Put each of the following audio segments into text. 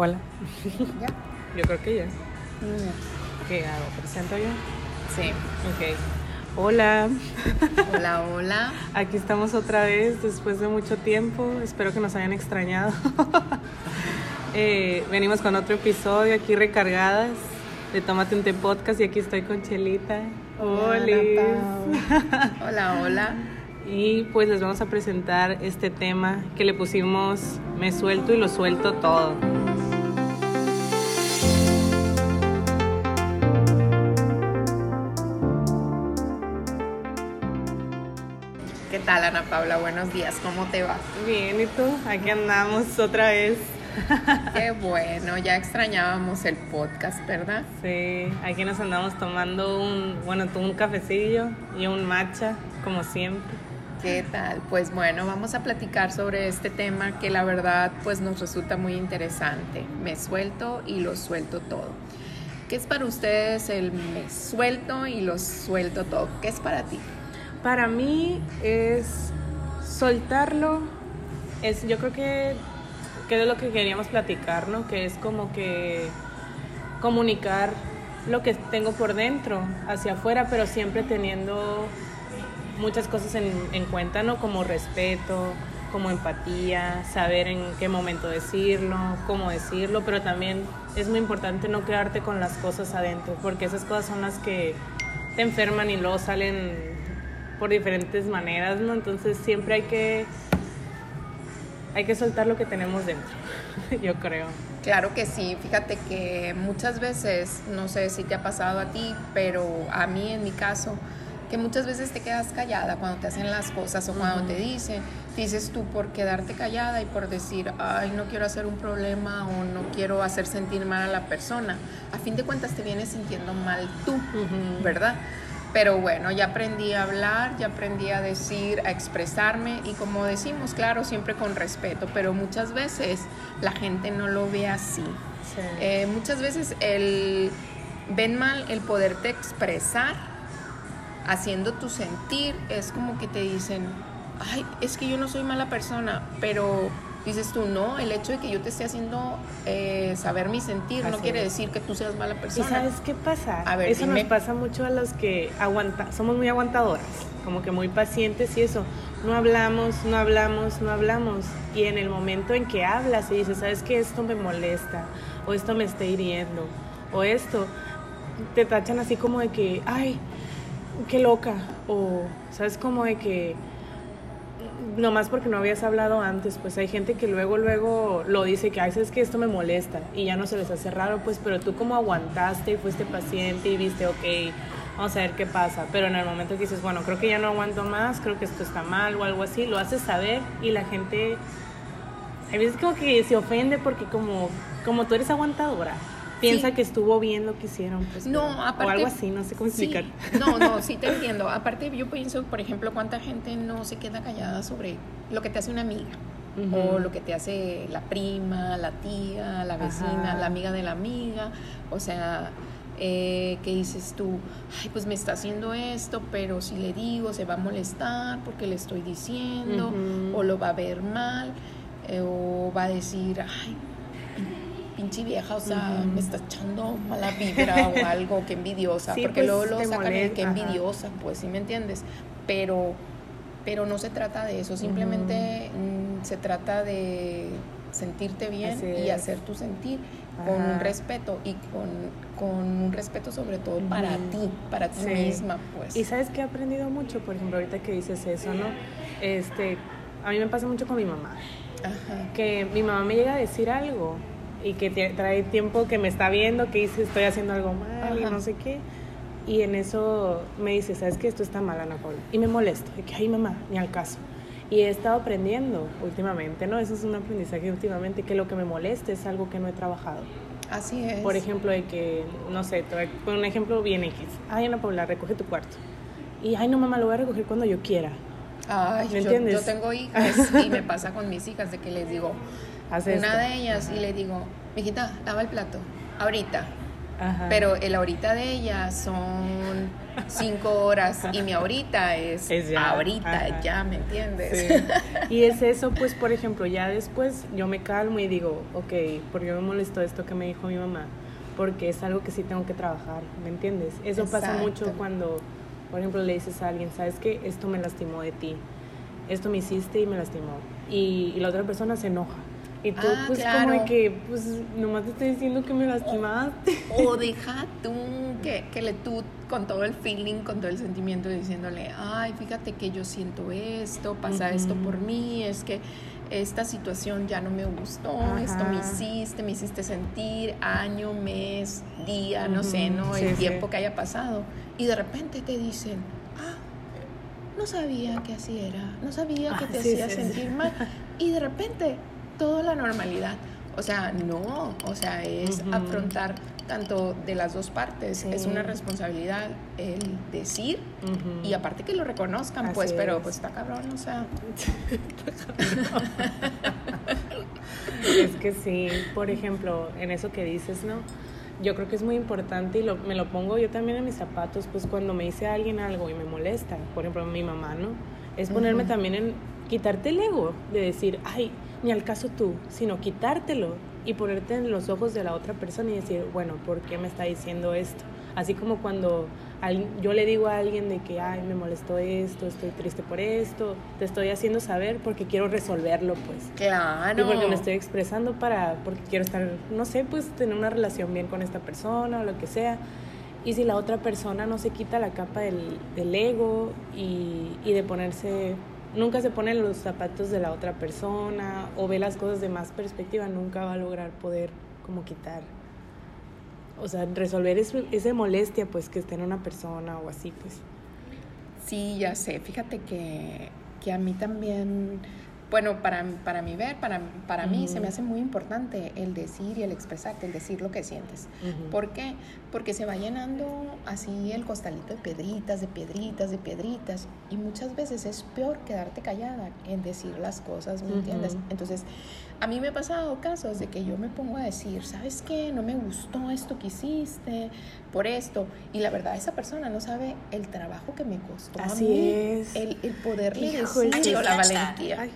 Hola. ¿Ya? Yo creo que ya. Mm, ¿Qué hago? ¿Presento yo? Sí. Ok. Hola. Hola, hola. Aquí estamos otra vez después de mucho tiempo. Espero que nos hayan extrañado. Eh, venimos con otro episodio aquí recargadas de Tómate un té podcast y aquí estoy con Chelita. Hola, Hola. Hola. Y pues les vamos a presentar este tema que le pusimos Me suelto y lo suelto todo. Ana Paula? Buenos días. ¿Cómo te va? Bien, ¿y tú? Aquí andamos otra vez. Qué bueno. Ya extrañábamos el podcast, ¿verdad? Sí, aquí nos andamos tomando un, bueno, tú un cafecillo y un matcha, como siempre. ¿Qué tal? Pues bueno, vamos a platicar sobre este tema que la verdad pues nos resulta muy interesante. Me suelto y lo suelto todo. ¿Qué es para ustedes el me suelto y lo suelto todo? ¿Qué es para ti? Para mí es soltarlo, es, yo creo que, que es lo que queríamos platicar, ¿no? Que es como que comunicar lo que tengo por dentro hacia afuera, pero siempre teniendo muchas cosas en, en cuenta, ¿no? Como respeto, como empatía, saber en qué momento decirlo, cómo decirlo, pero también es muy importante no quedarte con las cosas adentro, porque esas cosas son las que te enferman y luego salen por diferentes maneras, ¿no? Entonces siempre hay que hay que soltar lo que tenemos dentro, yo creo. Claro que sí, fíjate que muchas veces, no sé si te ha pasado a ti, pero a mí en mi caso, que muchas veces te quedas callada cuando te hacen las cosas o cuando te dicen, dices tú por quedarte callada y por decir, ay, no quiero hacer un problema o no quiero hacer sentir mal a la persona. A fin de cuentas te vienes sintiendo mal tú. ¿verdad? Pero bueno, ya aprendí a hablar, ya aprendí a decir, a expresarme y como decimos, claro, siempre con respeto, pero muchas veces la gente no lo ve así. Sí. Eh, muchas veces el, ven mal el poderte expresar haciendo tu sentir, es como que te dicen, ay, es que yo no soy mala persona, pero dices tú, no, el hecho de que yo te esté haciendo eh, saber mi sentir no quiere es. decir que tú seas mala ¿Y persona. sabes qué pasa? A ver, eso dime. nos pasa mucho a los que aguanta, somos muy aguantadoras, como que muy pacientes y eso. No hablamos, no hablamos, no hablamos. Y en el momento en que hablas y dices, ¿sabes qué? Esto me molesta, o esto me está hiriendo, o esto, te tachan así como de que, ay, qué loca, o sabes como de que nomás porque no habías hablado antes, pues hay gente que luego, luego lo dice que, ay, sabes que esto me molesta y ya no se les hace raro, pues, pero tú como aguantaste y fuiste paciente y viste, ok, vamos a ver qué pasa, pero en el momento que dices, bueno, creo que ya no aguanto más, creo que esto está mal o algo así, lo haces saber y la gente, hay veces como que se ofende porque como, como tú eres aguantadora, piensa Sí. que estuvo bien lo que hicieron, pues, No, pero- aparte. o algo así, no sé cómo Sí, explicar. no, no, sí te entiendo. Aparte, yo pienso, por ejemplo, cuánta gente no se queda callada sobre lo que te hace una amiga. O lo que te hace la prima, la tía, la vecina, Ajá. la amiga de la amiga. O sea, eh, que dices tú, ay, pues me está haciendo esto, pero si le digo se va a molestar porque le estoy diciendo, o lo va a ver mal, eh, o va a decir, ay, pinche vieja, o sea, me está echando mala vibra o algo, que envidiosa, Sí, porque pues, luego lo sacan que molesta, ajá. envidiosa, pues, ¿sí me entiendes? Pero, pero no se trata de eso, simplemente mm, se trata de sentirte bien y hacer tu sentir con un respeto y con, con un respeto sobre todo para ti, para ti Sí. misma, pues. Y sabes que he aprendido mucho, por ejemplo, ahorita que dices eso, ¿no? Este, a mí me pasa mucho con mi mamá, Ajá. que mi mamá me llega a decir algo y que trae tiempo que me está viendo, que dice estoy haciendo algo mal y Ajá. no sé qué. Y en eso me dice, ¿sabes que Esto está mal, Ana Paula. Y me molesto, de que, ay mamá, ni al caso. Y he estado aprendiendo últimamente, ¿no? Eso es un aprendizaje últimamente, que lo que me molesta es algo que no he trabajado. Así es. Por ejemplo, de que, no sé, poner un ejemplo bien X. Ay, Ana Paula, recoge tu cuarto. Y, ay, no, mamá, lo voy a recoger cuando yo quiera. Ay, ¿Me yo, entiendes? yo tengo hijas y me pasa con mis hijas de que les digo, Haz una esto. de ellas y le digo, mijita, lava el plato, ahorita. pero el ahorita de ella son cinco horas y mi ahorita es, ahorita, ya, ¿me entiendes? Y es eso, pues, por ejemplo, ya después yo me calmo y digo, ok, ¿por qué me molestó esto que me dijo mi mamá? Porque es algo que sí tengo que trabajar, ¿me entiendes? Eso pasa mucho cuando, por ejemplo, le dices a alguien, ¿sabes qué? Esto me lastimó de ti, esto me hiciste y me lastimó. y la otra persona se enoja y tú, ah, pues, como de que, pues, nomás te estoy diciendo que me lastimaste. O, deja tú que, que le tú, con todo el feeling, con todo el sentimiento, diciéndole, ay, fíjate que yo siento esto, pasa esto por mí, es que esta situación ya no me gustó, esto me hiciste, me hiciste sentir año, mes, día, no sé, ¿no? el tiempo que haya pasado. Y de repente te dicen, ah, no sabía que así era, no sabía que ah, te hacía sentir mal. Y de repente toda la normalidad. O sea, no, o sea, es afrontar tanto de las dos partes. Es una responsabilidad el decir y aparte que lo reconozcan, pues, pero pues está cabrón, o sea. es que sí, por ejemplo, en eso que dices, ¿no? Yo creo que es muy importante y lo, me lo pongo yo también en mis zapatos, pues cuando me dice alguien algo y me molesta, por ejemplo, mi mamá, ¿no? Es ponerme también en quitarte el ego, de decir, ay, ni al caso tú, sino quitártelo y ponerte en los ojos de la otra persona y decir, bueno, ¿por qué me está diciendo esto? Así como cuando yo le digo a alguien de que, ay, me molestó esto, estoy triste por esto, te estoy haciendo saber porque quiero resolverlo, pues. Claro. Y porque me estoy expresando para, porque quiero estar, no sé, pues tener una relación bien con esta persona o lo que sea. Y si la otra persona no se quita la capa del, del ego y, y de ponerse nunca se pone los zapatos de la otra persona o ve las cosas de más perspectiva, nunca va a lograr poder como quitar, o sea, resolver esa molestia pues que esté en una persona o así pues. Sí, ya sé, fíjate que, que a mí también bueno, para, para mi ver, para, para mí se me hace muy importante el decir y el expresarte, el decir lo que sientes. ¿Por qué? Porque se va llenando así el costalito de piedritas, de piedritas, de piedritas. Y muchas veces es peor quedarte callada en decir las cosas, ¿me entiendes? Entonces, a mí me ha pasado casos de que yo me pongo a decir, ¿sabes qué? No me gustó esto que hiciste por esto. Y la verdad, esa persona no sabe el trabajo que me costó. Así a mí, es. El, el poderle decir la valentía. Ay.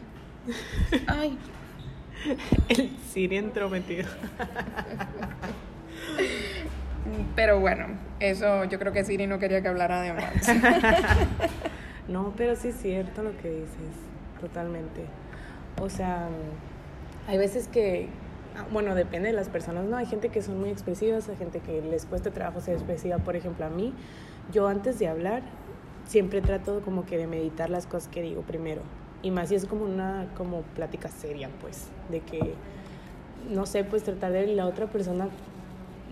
El Siri entrometido. Pero bueno, eso yo creo que Siri no quería que hablara de más. no, pero sí es cierto lo que dices, totalmente. O sea, hay veces que, ah, bueno, depende de las personas, ¿no? Hay gente que son muy expresivas, hay gente que les cuesta trabajo ser expresiva. Por ejemplo, a mí, yo antes de hablar, siempre trato como que de meditar las cosas que digo primero y más si es como una como plática seria, pues, de que, no sé, pues tratar de la otra persona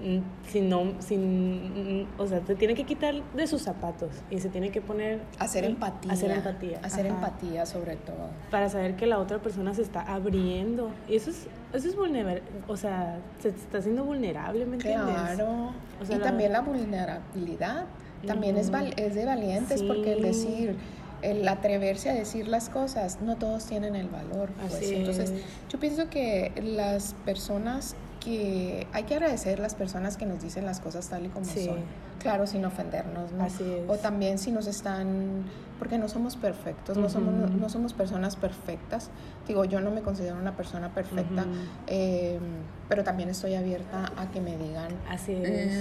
mm, sin no, sin, o sea, te tiene que quitar de sus zapatos y se tiene que poner... Hacer empatía. Hacer empatía. Hacer empatía sobre todo. Para saber que la otra persona se está abriendo. Y eso es, eso es vulnerable, o sea, se está haciendo vulnerable, ¿me entiendes? Claro. y también la vulnerabilidad también es, es de valientes porque el decir el atreverse a decir las cosas, no todos tienen el valor. Pues. Entonces, yo pienso que las personas que hay que agradecer las personas que nos dicen las cosas tal y como son. Claro, sin ofendernos, ¿no? O también si nos están porque no somos perfectos, no, somos, no, somos personas perfectas. Digo, yo no me considero una persona perfecta, em, pero también estoy abierta a que me digan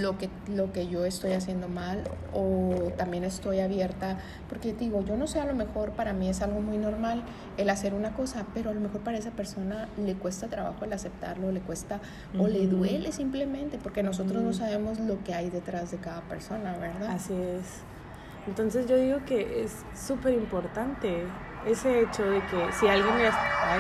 Lo, que, lo que yo estoy haciendo mal o también estoy abierta, porque digo, yo no sé, a lo mejor para mí es algo muy normal el hacer una cosa, pero a lo mejor para esa persona le cuesta trabajo el aceptarlo, le cuesta o le duele simplemente, porque nosotros no sabemos lo que hay detrás de cada persona, ¿verdad? Así es. Entonces yo digo que es súper importante ese hecho de que si alguien ay,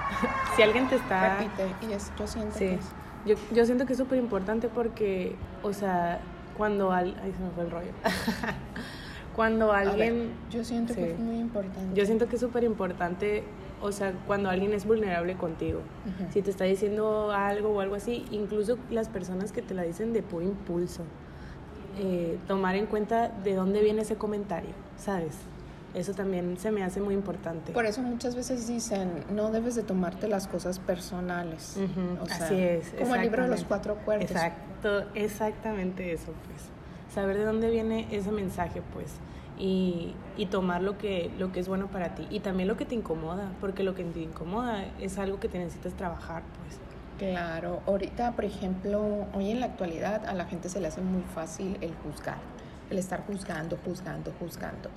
si alguien te está repite y es, yo siento sí, que yo, yo siento que es súper importante porque o sea cuando al ay se me fue el rollo. Cuando alguien yo siento que es muy importante. Yo siento que es súper importante o sea, cuando alguien es vulnerable contigo, si te está diciendo algo o algo así, incluso las personas que te la dicen de puro impulso, eh, tomar en cuenta de dónde viene ese comentario, ¿sabes? Eso también se me hace muy importante. Por eso muchas veces dicen, no debes de tomarte las cosas personales. Así es. Como el libro de los cuatro cuerpos. Exacto, exactamente eso, pues. Saber de dónde viene ese mensaje, pues. Y, y, tomar lo que, lo que es bueno para ti. Y también lo que te incomoda, porque lo que te incomoda es algo que te necesitas trabajar, pues. Claro, ahorita, por ejemplo, hoy en la actualidad a la gente se le hace muy fácil el juzgar, el estar juzgando, juzgando, juzgando.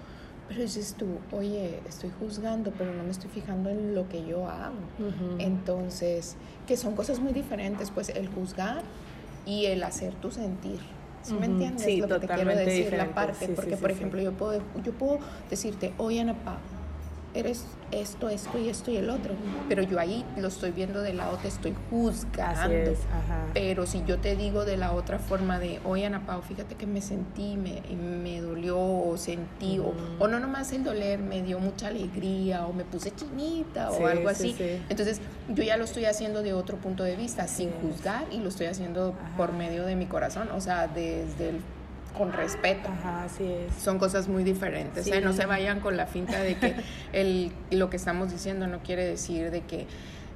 Pero dices tú, oye, estoy juzgando, pero no me estoy fijando en lo que yo hago. Entonces, que son cosas muy diferentes, pues el juzgar y el hacer tu sentir. ¿Sí me entiendes? Sí, lo que te quiero decir, la parte. porque, por ejemplo, yo puedo, yo puedo decirte, oye, Ana Pau, eres esto, esto y esto y el otro. Pero yo ahí lo estoy viendo de la otra, estoy juzgando. Pero si yo te digo de la otra forma de, oye Ana Pau, fíjate que me sentí, me, me dolió o sentí, o, no nomás el doler, me dio mucha alegría o me puse chinita o algo así. Entonces yo ya lo estoy haciendo de otro punto de vista, sin juzgar y lo estoy haciendo por medio de mi corazón, o sea, desde el con respeto. Ajá, así es. Son cosas muy diferentes. ¿eh? No se vayan con la finta de que el, lo que estamos diciendo no quiere decir de que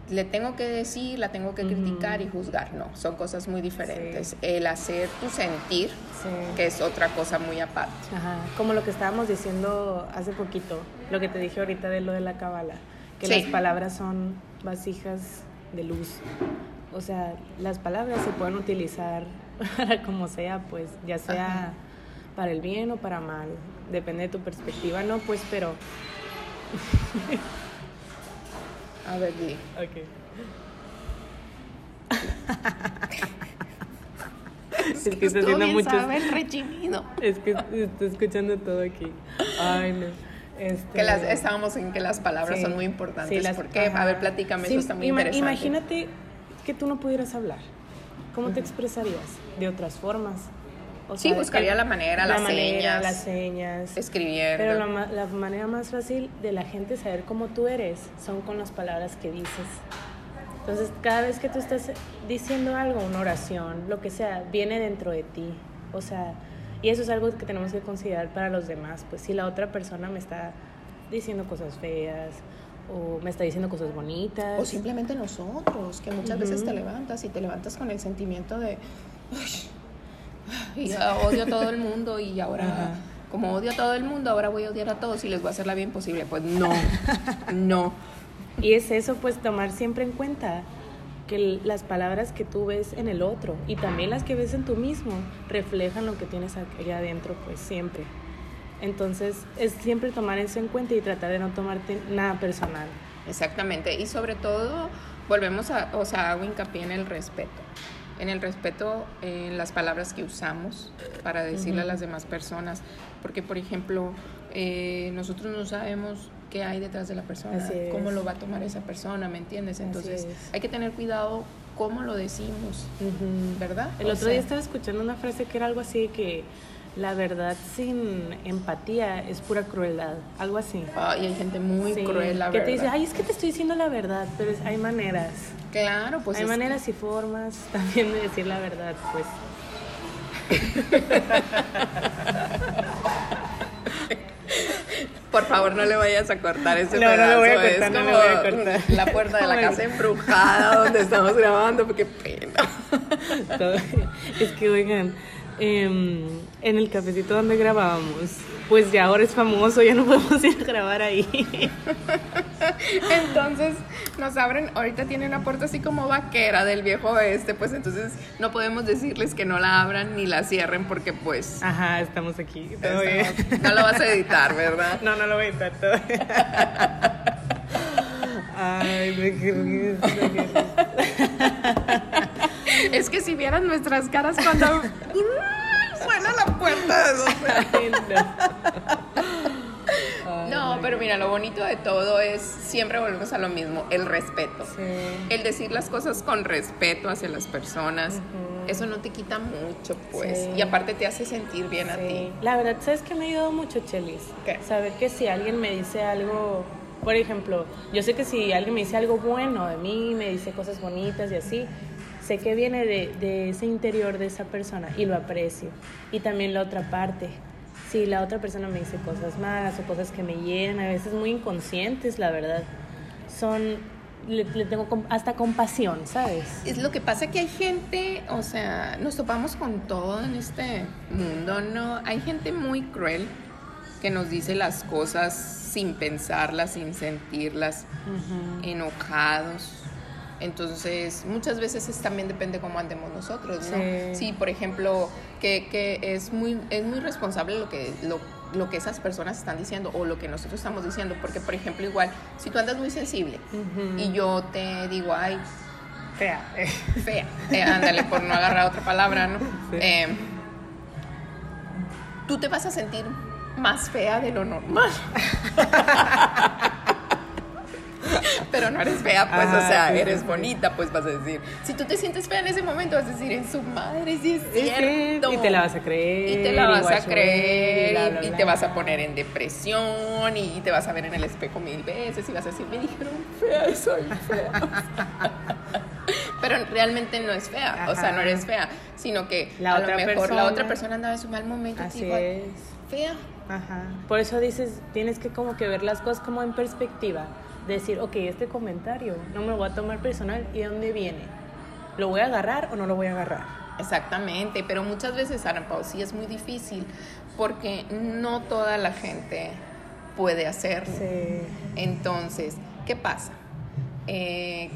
le tengo que decir, la tengo que criticar y juzgar. No, son cosas muy diferentes. El hacer tu sentir, que es otra cosa muy aparte. Ajá. Como lo que estábamos diciendo hace poquito, lo que te dije ahorita de lo de la cábala, que las palabras son vasijas de luz. O sea, las palabras se pueden utilizar para como sea, pues, ya sea para el bien o para mal, depende de tu perspectiva, ¿no? Pues, pero... A ver, di. Ok. es, que, está haciendo mucho. Es que estoy escuchando todo aquí. Ay, no. Este... Que las, estábamos en que las palabras son muy importantes. Sí, ¿Por qué? A ver, platícame, eso está muy interesante. Imagínate que tú no pudieras hablar. ¿Cómo te expresarías? De otras formas. O sí, buscaría la manera, las señas. Las señas. Escribiendo. Pero la, la, manera más fácil de la gente saber cómo tú eres son con las palabras que dices. Entonces, cada vez que tú estás diciendo algo, una oración, lo que sea, viene dentro de ti. O sea, y eso es algo que tenemos que considerar para los demás. Pues si la otra persona me está diciendo cosas feas o me está diciendo cosas bonitas. O simplemente nosotros, que muchas veces te levantas y te levantas con el sentimiento de, y odio a todo el mundo y ahora, como odio a todo el mundo, ahora voy a odiar a todos y les voy a hacer la bien posible. Pues no, no. Y es eso, pues tomar siempre en cuenta que las palabras que tú ves en el otro y también las que ves en tú mismo reflejan lo que tienes allá adentro, pues siempre. Entonces, es siempre tomar eso en cuenta y tratar de no tomarte nada personal. Exactamente, y sobre todo, volvemos a, o sea, hago hincapié en el respeto. En el respeto en las palabras que usamos para decirle a las demás personas. Porque, por ejemplo, eh, nosotros no sabemos qué hay detrás de la persona, cómo lo va a tomar esa persona, ¿me entiendes? Entonces, hay que tener cuidado cómo lo decimos, ¿verdad? El otro día estaba escuchando una frase que era algo así que la verdad sin empatía es pura crueldad, algo así. y hay gente muy cruel, la que te dice, ay, es que te estoy diciendo la verdad, pero hay maneras. Claro, pues. Hay maneras y formas también de decir la verdad, pues. Por favor, no le vayas a cortar ese no, pedazo. No, voy a cortar, es como voy a cortar. la puerta de la casa embrujada donde estamos grabando, porque pena. es que, oigan, Em, en el cafecito donde grabábamos. Pues ya ahora es famoso, ya no podemos ir a grabar ahí. entonces nos abren, ahorita tiene una puerta así como vaquera del viejo oeste, pues entonces no podemos decirles que no la abran ni la cierren porque pues... Ajá, estamos aquí. no lo vas a editar, ¿verdad? No, no lo voy a editar todo. Ay, me qué Es que si vieran nuestras caras cuando suena la puerta de No, pero mira, lo bonito de todo es, siempre volvemos a lo mismo, el respeto. El decir las cosas con respeto hacia las personas. Eso no te quita mucho, pues. Y aparte te hace sentir bien a ti. La verdad, ¿sabes que me ha ayudado mucho, Chelis? Saber que si alguien me dice algo por ejemplo, yo sé que si alguien me dice algo bueno de mí, me dice cosas bonitas y así, sé que viene de, ese interior de esa persona y lo aprecio. Y también la otra parte, si la otra persona me dice cosas malas o cosas que me hieren, a veces muy inconscientes, la verdad, son le, tengo hasta compasión, ¿sabes? Es lo que pasa que hay gente, o sea, nos topamos con todo en este mundo, ¿no? Hay gente muy cruel que nos dice las cosas sin pensarlas, sin sentirlas, enojados. Entonces, muchas veces también depende cómo andemos nosotros, ¿no? Sí, por ejemplo, que, que, es, muy, es muy responsable lo que, lo, lo, que esas personas están diciendo o lo que nosotros estamos diciendo, porque, por ejemplo, igual, si tú andas muy sensible y yo te digo, ay, fea, fea, eh, ándale, por no agarrar otra palabra, ¿no? Eh, tú te vas a sentir más fea de lo normal. pero no eres fea, pues, o sea, eres bonita, pues vas a decir. Si tú te sientes fea en ese momento, vas a decir, en su madre, sí es cierto. Y te la vas a creer. Y te la vas a creer, y, te vas a poner en depresión, y te vas a ver en el espejo mil veces, y vas a decir, me dijeron fea, soy fea. pero realmente no es fea, o sea, no eres fea, sino que a lo mejor la otra persona andaba en su mal momento. Así es. Fea. Ajá. Por eso dices, tienes que como que ver las cosas como en perspectiva decir, ok, este comentario no me lo voy a tomar personal y de dónde viene. ¿Lo voy a agarrar o no lo voy a agarrar? Exactamente, pero muchas veces, Arampao, sí es muy difícil porque no toda la gente puede hacerlo. Entonces, ¿qué pasa? Eh,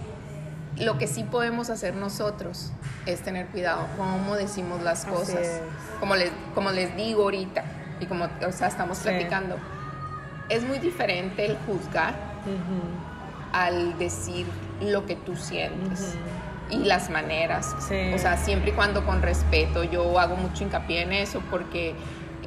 lo que sí podemos hacer nosotros es tener cuidado cómo decimos las cosas. Como les, como les digo ahorita y como o sea, estamos platicando, es muy diferente el juzgar al decir lo que tú sientes. Y las maneras. O sea, siempre y cuando con respeto. Yo hago mucho hincapié en eso porque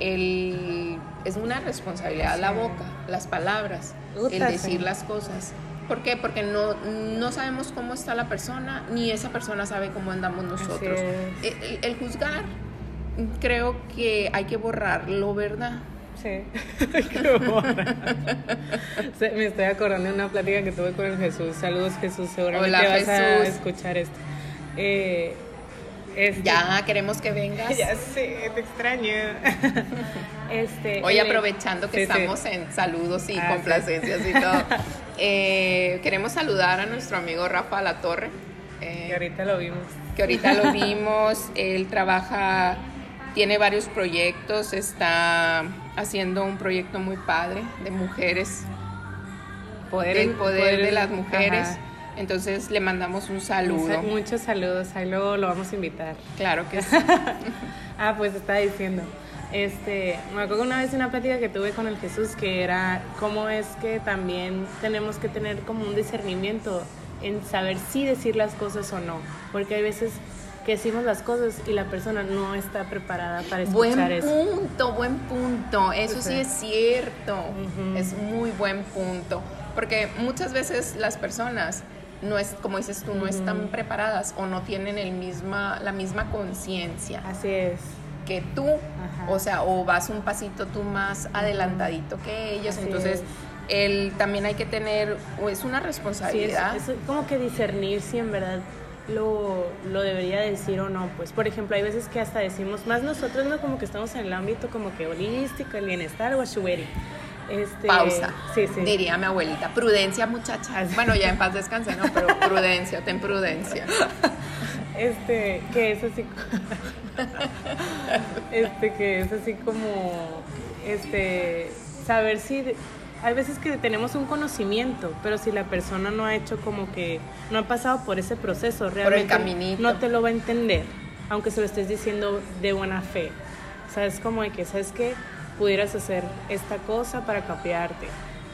el, es una responsabilidad la boca, las palabras, el decir las cosas. ¿Por qué? Porque no, no sabemos cómo está la persona, ni esa persona sabe cómo andamos nosotros. el, juzgar, creo que hay que borrarlo, ¿verdad? Me estoy acordando de una plática que tuve con el Jesús. Saludos, Jesús. Seguramente vas a escuchar esto. Eh, este, ya queremos que vengas. Ya sé, te extraño. este, Hoy aprovechando que estamos en saludos y ah, complacencias y todo, eh, queremos saludar a nuestro amigo Rafa La Torre. Eh, que ahorita lo vimos. Que ahorita lo vimos. Él trabaja, tiene varios proyectos, está haciendo un proyecto muy padre de mujeres, poder, el poder, de las mujeres. Entonces le mandamos un saludo. Muchos saludos, ahí luego lo vamos a invitar. Claro que sí. ah, pues estaba diciendo. Este, me acuerdo una vez una plática que tuve con el Jesús que era cómo es que también tenemos que tener como un discernimiento en saber si decir las cosas o no, porque hay veces que decimos las cosas y la persona no está preparada para escuchar eso. Buen punto, buen punto. Eso sí, es cierto. Es muy buen punto. Porque muchas veces las personas no es como dices tú, no están preparadas o no tienen el misma la misma conciencia. Así es. Que tú, o sea, o vas un pasito tú más adelantadito que ellos, entonces el también hay que tener es una responsabilidad. es como que discernir si en verdad lo, lo, debería decir o no. Pues, por ejemplo, hay veces que hasta decimos, más nosotros no como que estamos en el ámbito como que holístico, el bienestar o ashuberi. Este, Pausa. Sí, sí. Diría mi abuelita. Prudencia, muchachas. Bueno, ya en paz descanse, ¿no? Pero prudencia, ten prudencia. Este, que es así. este, que es así como. Este, saber si hay veces que tenemos un conocimiento, pero si la persona no ha hecho como que, no ha pasado por ese proceso, realmente no te lo va a entender, aunque se lo estés diciendo de buena fe. Sabes como de que, ¿sabes que Pudieras hacer esta cosa para cambiarte.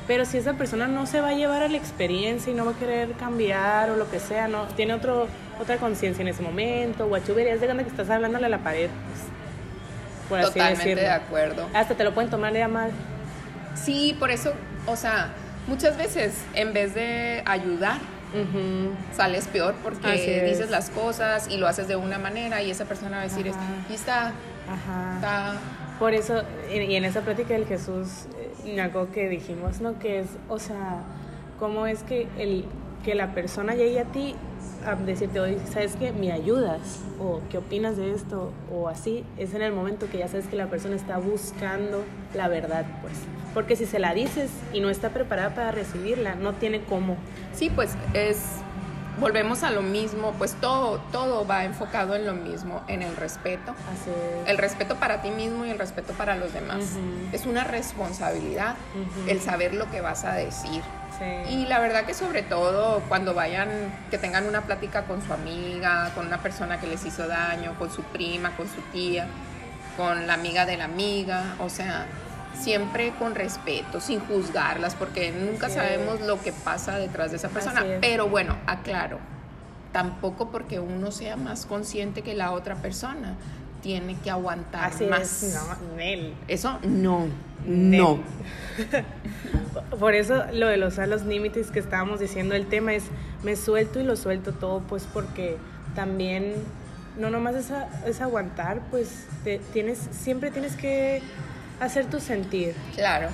Pero si esa persona no se va a llevar a la experiencia y no va a querer cambiar o lo que sea, no tiene otro, otra conciencia en ese momento, o verías de gana que estás hablándole a la pared, pues, por así Totalmente de acuerdo. Hasta te lo pueden tomar de mal. Sí, por eso, o sea, muchas veces en vez de ayudar, sales peor porque dices las cosas y lo haces de una manera y esa persona va a decir, aquí está, está. Por eso, y en esa plática del Jesús, eh, algo que dijimos, ¿no? Que es, o sea, cómo es que, el, que la persona llegue a ti a decirte hoy, ¿sabes qué? ¿Me ayudas? O ¿qué opinas de esto? O así, es en el momento que ya sabes que la persona está buscando la verdad, pues. Porque si se la dices y no está preparada para recibirla, no tiene cómo. Sí, pues es volvemos a lo mismo, pues todo, todo va enfocado en lo mismo, en el respeto. Así es. El respeto para ti mismo y el respeto para los demás. Es una responsabilidad el saber lo que vas a decir. Sí. Y la verdad que sobre todo cuando vayan, que tengan una plática con su amiga, con una persona que les hizo daño, con su prima, con su tía, con la amiga de la amiga, o sea, siempre con respeto, sin juzgarlas, porque nunca sabemos lo que pasa detrás de esa persona. Es. Pero bueno, aclaro, tampoco porque uno sea más consciente que la otra persona, tiene que aguantar Así más. es. No, Nel. Eso no, Nel. no. Por eso lo de los, los límites que estábamos diciendo, el tema es, me suelto y lo suelto todo, pues porque también, no nomás es, a- es aguantar, pues te- tienes, siempre tienes que hacer tu sentir, Claro.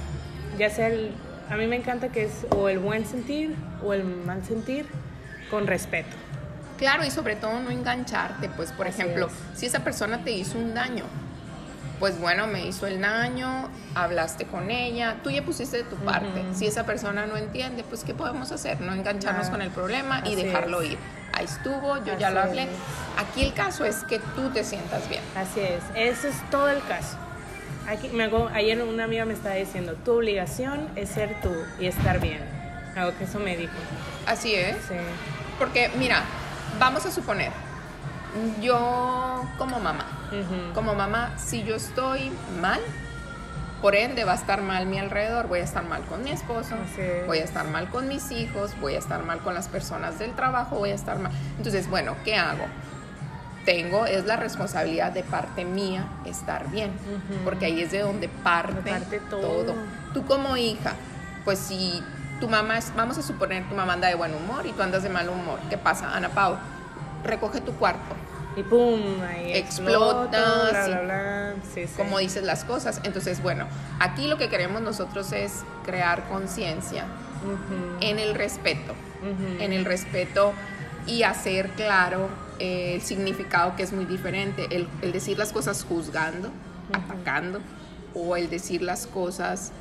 ya sea el, a mí me encanta que es o el buen sentir o el mal sentir con respeto. Claro, y sobre todo no engancharte, pues por Así ejemplo, es. si esa persona te hizo un daño, pues bueno, me hizo el daño, hablaste con ella, tú ya pusiste de tu parte. Si esa persona no entiende, pues ¿qué podemos hacer? No engancharnos con el problema y dejarlo es. ir. Ahí estuvo, yo ya lo hablé. es. Aquí el caso es que tú te sientas bien. Así es, ese es todo el caso. Aquí, me hago- ayer una amiga me estaba diciendo, tu obligación es ser tú y estar bien. Algo que eso me dijo. Así es. Sí. Porque mira, vamos a suponer, yo como mamá, Como mamá, si yo estoy mal, por ende va a estar mal mi alrededor, voy a estar mal con mi esposo, es. voy a estar mal con mis hijos, voy a estar mal con las personas del trabajo, voy a estar mal. Entonces, bueno, ¿qué hago? Tengo, es la responsabilidad de parte mía estar bien, porque ahí es de donde parte, De parte todo. todo. Tú como hija, pues si tu mamá, es, vamos a suponer tu mamá anda de buen humor y tú andas de mal humor, ¿qué pasa? Ana Pau, recoge tu cuarto, Y pum, ahí Explota, explota, bla, sí. bla, bla. Sí, sí. como dices las cosas. Entonces, bueno, aquí lo que queremos nosotros es crear conciencia en el respeto, en el respeto y hacer claro eh, el significado que es muy diferente, el, el decir las cosas juzgando, atacando, o el decir las cosas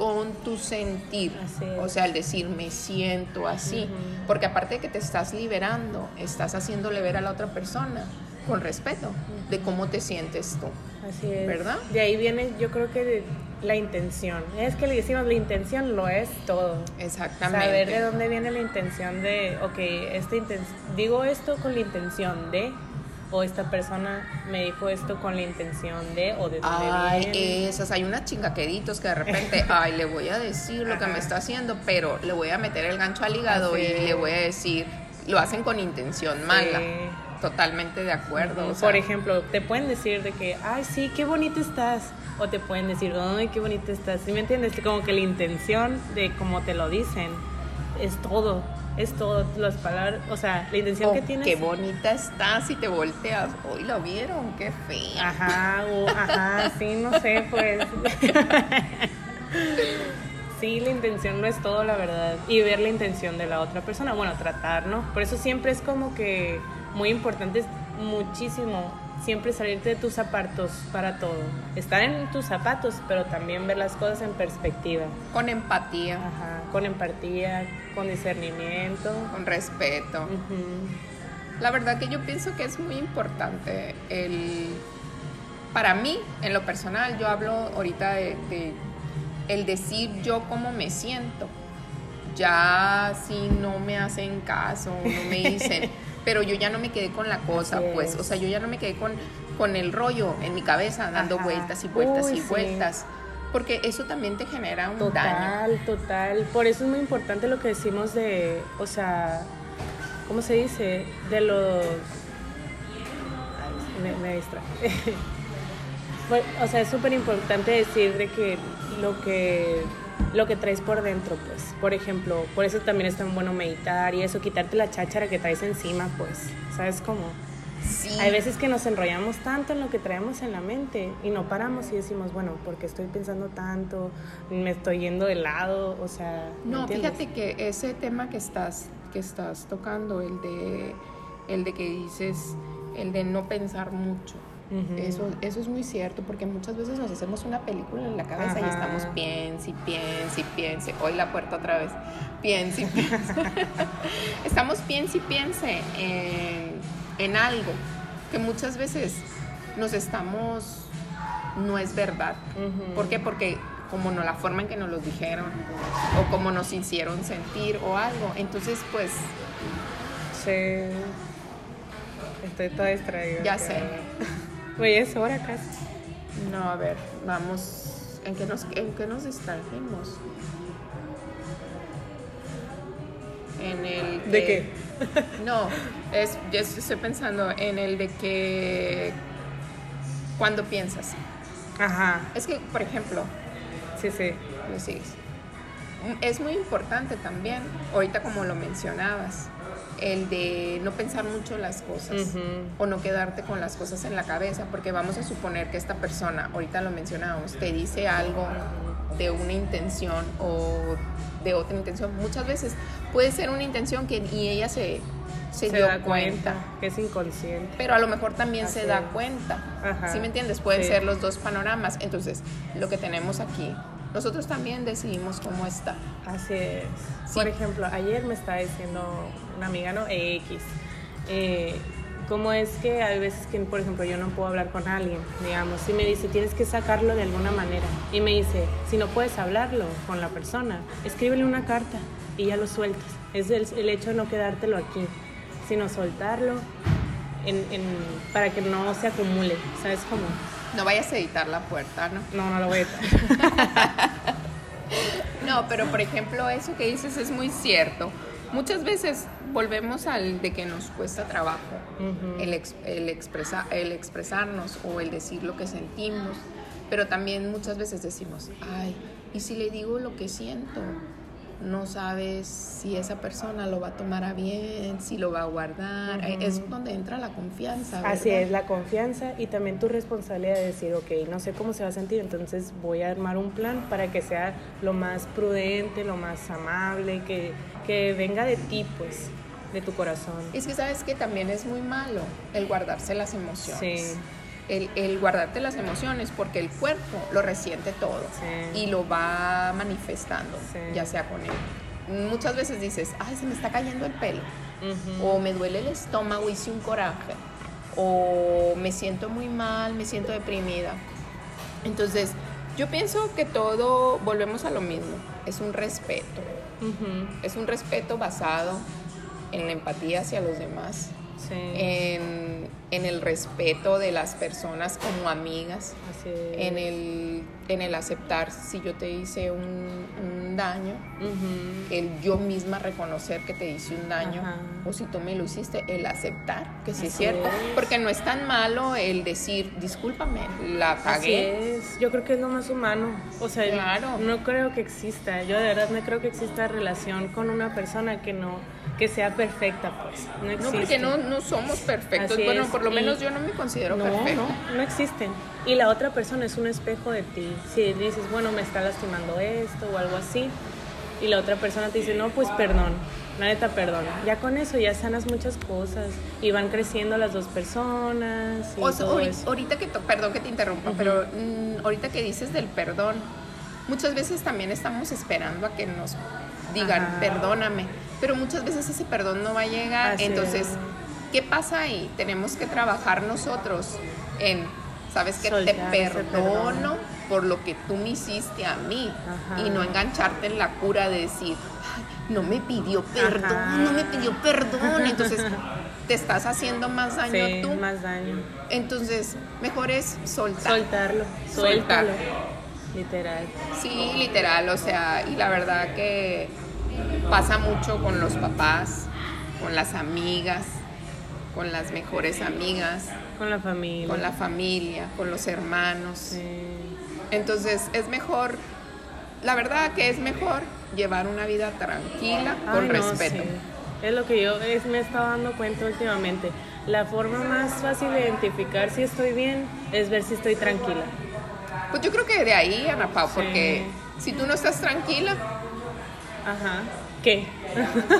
con tu sentir, o sea, el decir me siento así, porque aparte de que te estás liberando, estás haciéndole ver a la otra persona con respeto de cómo te sientes tú. Así es. ¿Verdad? De ahí viene, yo creo que de- la intención. Es que le decimos la intención lo es todo. Exactamente. Saber de dónde viene la intención de, ok, inten- digo esto con la intención de, o esta persona me dijo esto con la intención de, o de dónde Ay, viene. esas, hay unas chingaqueritos que de repente, ay, le voy a decir lo que me está haciendo, pero le voy a meter el gancho al hígado Así y le voy a decir, lo hacen con intención mala. Totalmente de acuerdo. o sea, Por ejemplo, te pueden decir de que, ay, sí, qué bonito estás. O te pueden decir, ay, qué bonito estás. ¿Sí me entiendes? Como que la intención de cómo te lo dicen es todo. Es todo. Las palabras, o sea, la intención oh, que tienes. Qué bonita estás y te volteas. Hoy lo vieron, qué fea. Ajá, o, ajá, sí, no sé, pues. sí, la intención no es todo, la verdad. Y ver la intención de la otra persona, bueno, tratar, ¿no? Por eso siempre es como que muy importante, es muchísimo, siempre salirte de tus zapatos para todo. Estar en tus zapatos, pero también ver las cosas en perspectiva. Con empatía, Ajá, con empatía, con discernimiento. con respeto. La verdad que yo pienso que es muy importante el para mí, en lo personal, yo hablo ahorita de, de el decir yo cómo me siento. Ya si no me hacen caso, no me dicen, pero yo ya no me quedé con la cosa, Así pues, es. o sea, yo ya no me quedé con, con el rollo en mi cabeza, dando Ajá. vueltas y vueltas Uy, y sí. vueltas, porque eso también te genera un daño. Total, total. Por eso es muy importante lo que decimos de, o sea, ¿cómo se dice? De los... Ay, me, me. Bueno, o sea, es súper importante decir de que lo que lo que traes por dentro, pues. Por ejemplo, por eso también es tan bueno meditar y eso, quitarte la cháchara que traes encima, pues. ¿Sabes cómo? Sí. Hay veces que nos enrollamos tanto en lo que traemos en la mente y no paramos y decimos, bueno, porque estoy pensando tanto, me estoy yendo de lado, o sea, ¿me No, entiendes? fíjate que ese tema que estás que estás tocando, el de, el de que dices, el de no pensar mucho. Eso, eso es muy cierto, porque muchas veces nos hacemos una película en la cabeza y estamos piense y piense y piense. Hoy la puerta otra vez. Piense y piense. estamos piense y piense en, en algo que muchas veces nos estamos. No es verdad. ¿Por qué? Porque como no la forma en que nos lo dijeron o como nos hicieron sentir o algo. Entonces, pues... Sí. Estoy toda distraída. Ya sé. Oye, es hora casi. No, a ver, vamos. ¿En qué nos, en qué nos distrajimos? En el. ¿De qué? No, es, yo estoy pensando en el de que. Cuando piensas. Ajá. Es que, por ejemplo. Sí, sí. Lo sigues. Es muy importante también, ahorita como lo mencionabas, el de no pensar mucho las cosas o no quedarte con las cosas en la cabeza, porque vamos a suponer que esta persona, ahorita lo mencionamos, te dice algo de una intención o de otra intención. Muchas veces puede ser una intención que ni ella se, se, dio da cuenta, que es inconsciente. Pero a lo mejor también se da cuenta. ¿Sí me entiendes? Pueden ser los dos panoramas. Entonces, lo que tenemos aquí nosotros también decidimos cómo está. Así es. Por ejemplo, ayer me estaba diciendo una amiga, ¿no? X. Eh, ¿Cómo es que hay veces que, por ejemplo, yo no puedo hablar con alguien, digamos, y me dice, tienes que sacarlo de alguna manera. Y me dice, si no puedes hablarlo con la persona, escríbele una carta y ya lo sueltas. Es el, el hecho de no quedártelo aquí, sino soltarlo en, en, para que no se acumule, ¿sabes cómo? No vayas a editar la puerta, ¿no? No, no lo voy a editar. no, pero por ejemplo, eso que dices es muy cierto. Muchas veces volvemos al de que nos cuesta trabajo el, el, expresa, el expresarnos o el decir lo que sentimos, pero también muchas veces decimos, ay, ¿y si le digo lo que siento? No sabes si esa persona lo va a tomar a bien, si lo va a guardar. Es donde entra la confianza. Así es, la confianza y también tu responsabilidad de decir, ok, no sé cómo se va a sentir, entonces voy a armar un plan para que sea lo más prudente, lo más amable, que, que venga de ti, pues, de tu corazón. Es que sabes que también es muy malo el guardarse las emociones. Sí el, guardarte las emociones porque el cuerpo lo resiente todo y lo va manifestando, ya sea con él. Muchas veces dices, ay, se me está cayendo el pelo, o me duele el estómago, hice un coraje, o me siento muy mal, me siento deprimida. Entonces, yo pienso que todo, volvemos a lo mismo, es un respeto. Es un respeto basado en la empatía hacia los demás, en, el respeto de las personas como amigas, en, el, en el aceptar. Si yo te hice un, daño, el yo misma reconocer que te hice un daño, o si tú me lo hiciste, el aceptar que sí es cierto, porque no es tan malo el decir, discúlpame, la pagué. es. Yo creo que es lo más humano, o sea, no creo que exista, yo de verdad no creo que exista relación con una persona que no que sea perfecta, pues. No, existe. no porque no, no somos perfectos. bueno, por lo menos yo no me considero no, perfecto. No, no existen. Y la otra persona es un espejo de ti. Si dices, bueno, me está lastimando esto o algo así, y la otra persona te dice, no, pues perdón, la neta, perdón. Ya con eso ya sanas muchas cosas y van creciendo las dos personas. o, ahorita que, perdón que te interrumpa, pero mm, ahorita que dices del perdón, muchas veces también estamos esperando a que nos digan, perdóname pero muchas veces ese perdón no va a llegar. Entonces, ¿qué pasa ahí? Tenemos que trabajar nosotros en, ¿sabes qué? Te perdono por lo que tú me hiciste a mí y no engancharte en la cura de decir, no me pidió perdón, no me pidió perdón. Entonces, te estás haciendo más daño sí, tú. más daño. Entonces, mejor es soltar. Soltarlo, suéltalo. Literal. Sí, literal, o sea, y la verdad que Pasa mucho con los papás, con las amigas, con las mejores amigas. Con la familia. Con la familia, con los hermanos. Entonces es mejor, la verdad que es mejor llevar una vida tranquila, con respeto. Es lo que yo me he estado dando cuenta últimamente. La forma más fácil de identificar si estoy bien es ver si estoy tranquila. Pues yo creo que de ahí, Ana Pau, porque si tú no estás tranquila, Ajá. ¿Qué?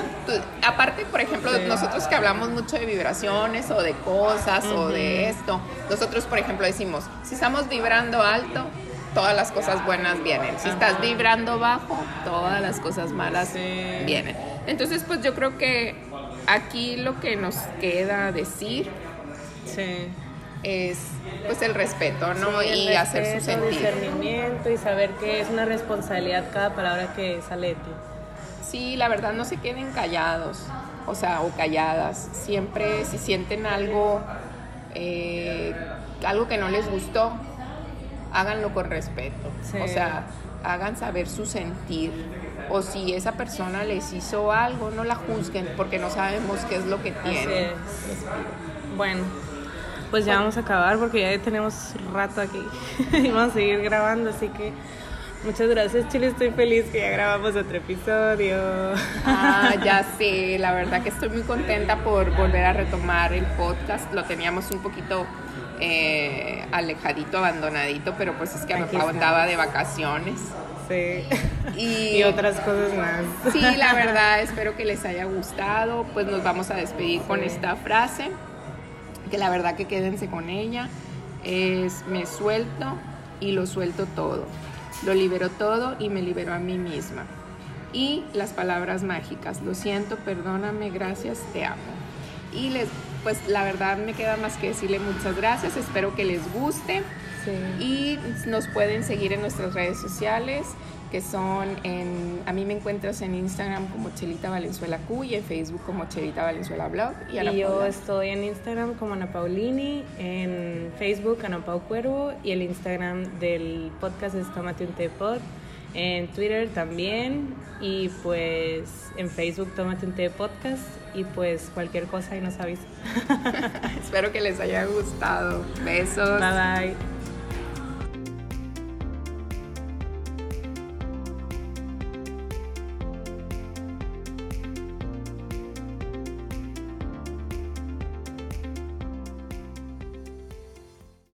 aparte, por ejemplo, nosotros que hablamos mucho de vibraciones o de cosas o de esto, nosotros, por ejemplo, decimos, si estamos vibrando alto, todas las cosas buenas vienen. Si estás vibrando bajo, todas las cosas malas vienen. Entonces, pues yo creo que aquí lo que nos queda decir es pues el respeto, ¿no? y hacer su sentido. discernimiento y saber que es una responsabilidad cada palabra que sale de ti. Sí, la verdad no se queden callados, o sea, o calladas. Siempre si sienten algo, eh, algo que no les gustó, háganlo con respeto. O sea, hagan saber su sentir. O si esa persona les hizo algo, no la juzguen porque no sabemos qué es lo que tiene. Bueno, pues ya vamos a acabar porque ya tenemos rato aquí y vamos a seguir grabando, así que muchas gracias Chile, estoy feliz que ya grabamos otro episodio. Ah, ya sé, la verdad que estoy muy contenta por volver a retomar el podcast, lo teníamos un poquito eh, alejadito, abandonadito, pero pues es que andaba de vacaciones. Sí. Y, otras cosas más. Sí, la verdad, espero que les haya gustado. Pues nos vamos a despedir con esta frase, que la verdad que quédense con ella. Es me suelto y lo suelto todo. Lo libero todo y me libero a mí misma. Y las palabras mágicas, lo siento, perdóname, gracias, te amo. Y les pues la verdad me queda más que decirle muchas gracias, espero que les guste. Y nos pueden seguir en nuestras redes sociales que son en, a mí me encuentras en Instagram como Chelita Valenzuela Q y en Facebook como Chelita Valenzuela Blog. Y, yo estoy en Instagram como Ana Paulini, en Facebook Ana Pau Cuervo y el Instagram del podcast es Tomate un Té Pod en Twitter también y pues en Facebook Tómate un té podcast y pues cualquier cosa y nos avisa. Espero que les haya gustado. Besos. Bye bye.